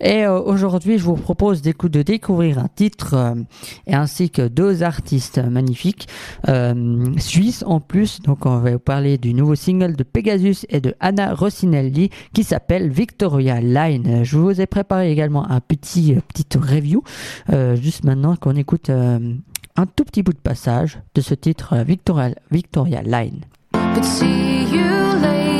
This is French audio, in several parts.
Et euh, aujourd'hui, je vous propose de découvrir un titre euh, et ainsi que deux artistes magnifiques euh, suisses en plus. Donc, on va vous parler du nouveau single de Pegasus et de Anna Rossinelli qui s'appelle Victoria Line. Je vous ai préparé également un petit petite review juste maintenant qu'on écoute un tout petit bout de passage de ce titre Victoria, Victoria Line. Bien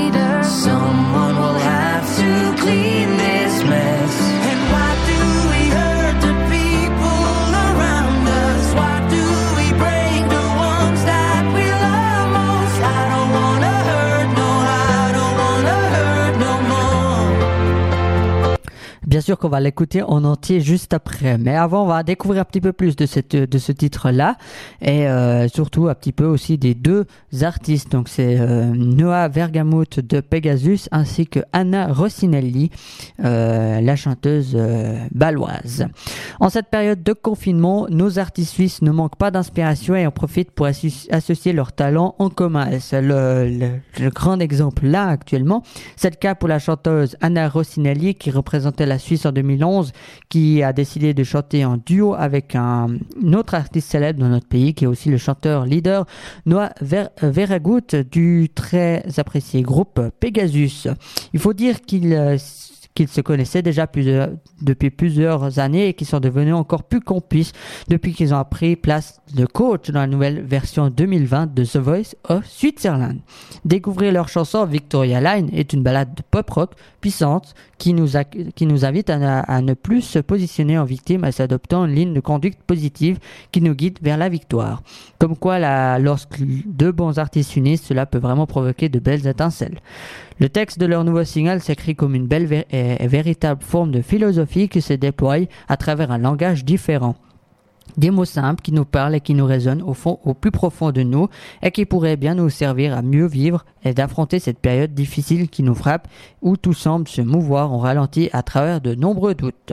sûr qu'on va l'écouter en entier juste après. Mais avant, on va découvrir un petit peu plus de, cette, de ce titre-là. Et euh, surtout un petit peu aussi des deux artistes. Donc c'est euh, Noah Vergamouth de Pegasus ainsi que Anna Rossinelli, euh, la chanteuse baloise. En cette période de confinement, nos artistes suisses ne manquent pas d'inspiration et en profitent pour associer leurs talents en commun. C'est le, le, le, grand exemple là actuellement. C'est le cas pour la chanteuse Anna Rossinelli qui représentait la Suisse en 2011 qui a décidé de chanter en duo avec un, autre artiste célèbre dans notre pays qui est aussi le chanteur leader Noah Ver du très apprécié groupe Pegasus. Il faut dire qu'il euh, qu'ils se connaissaient déjà plusieurs, depuis plusieurs années et qui sont devenus encore plus complices depuis qu'ils ont pris place de coach dans la nouvelle version 2020 de The Voice of Switzerland. Découvrir leur chanson Victoria Line est une balade de pop rock puissante qui nous, qui nous invite à, ne plus se positionner en victime à s'adoptant une ligne de conduite positive qui nous guide vers la victoire. Comme quoi, la, lorsque deux bons artistes unissent, cela peut vraiment provoquer de belles étincelles. Le texte de leur nouveau single s'écrit comme une belle et véritable forme de philosophie qui se déploie à travers un langage différent. Des mots simples qui nous parlent et qui nous résonnent au fond, au plus profond de nous et qui pourraient bien nous servir à mieux vivre et d'affronter cette période difficile qui nous frappe où tout semble se mouvoir en ralenti à travers de nombreux doutes.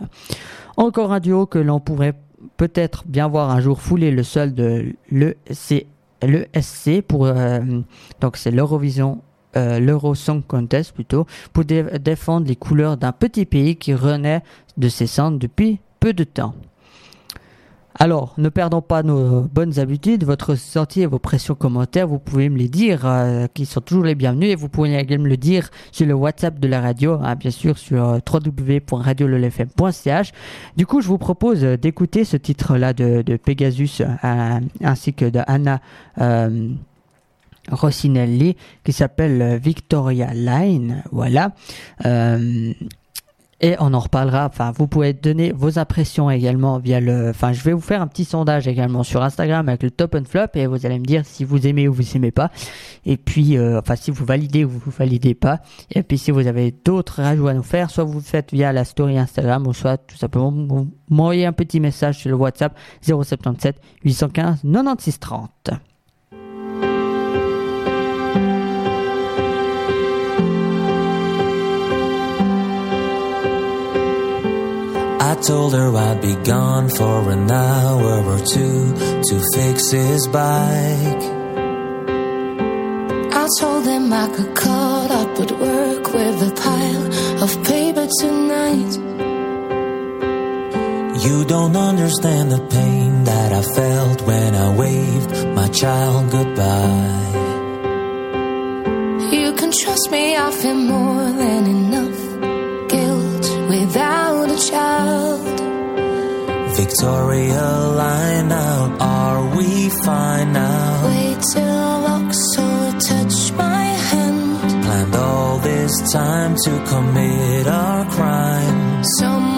Encore un duo que l'on pourrait peut-être bien voir un jour fouler le sol de l'ESC pour euh, donc c'est l'Eurovision euh, l'Euro Song Contest plutôt, pour défendre les couleurs d'un petit pays qui renaît de ses cendres depuis peu de temps. Alors, ne perdons pas nos bonnes habitudes, votre ressenti et vos pressions commentaires, vous pouvez me les dire, euh, qui sont toujours les bienvenus, et vous pouvez également me le dire sur le WhatsApp de la radio, hein, bien sûr sur euh, www.radiololfm.ch. Du coup, je vous propose d'écouter ce titre-là de, de, Pegasus euh, ainsi que de Anna Rossinelli qui s'appelle Victoria Line. Voilà. Euh, et on en reparlera. Enfin, vous pouvez donner vos impressions également via le. Enfin, je vais vous faire un petit sondage également sur Instagram avec le top and flop et vous allez me dire si vous aimez ou vous aimez pas. Et puis, euh, enfin, si vous validez ou vous validez pas. Et puis, si vous avez d'autres rajouts à nous faire, soit vous faites via la story Instagram ou soit tout simplement m'envoyer un petit message sur le WhatsApp 077 815 96 30. Told her I'd be gone for an hour or two to fix his bike. I told him I could cut up at work with a pile of paper tonight. You don't understand the pain that I felt when I waved my child goodbye. You can trust me, I feel more than enough Victoria line out, are we fine now? Wait till Oxford touch my hand. Planned all this time to commit our crime. Someone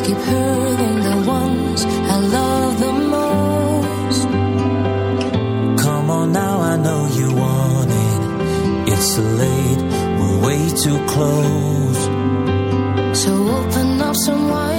keep hurting the ones I love the most. Come on now, I know you want it. It's late, we're way too close. So open up some wide.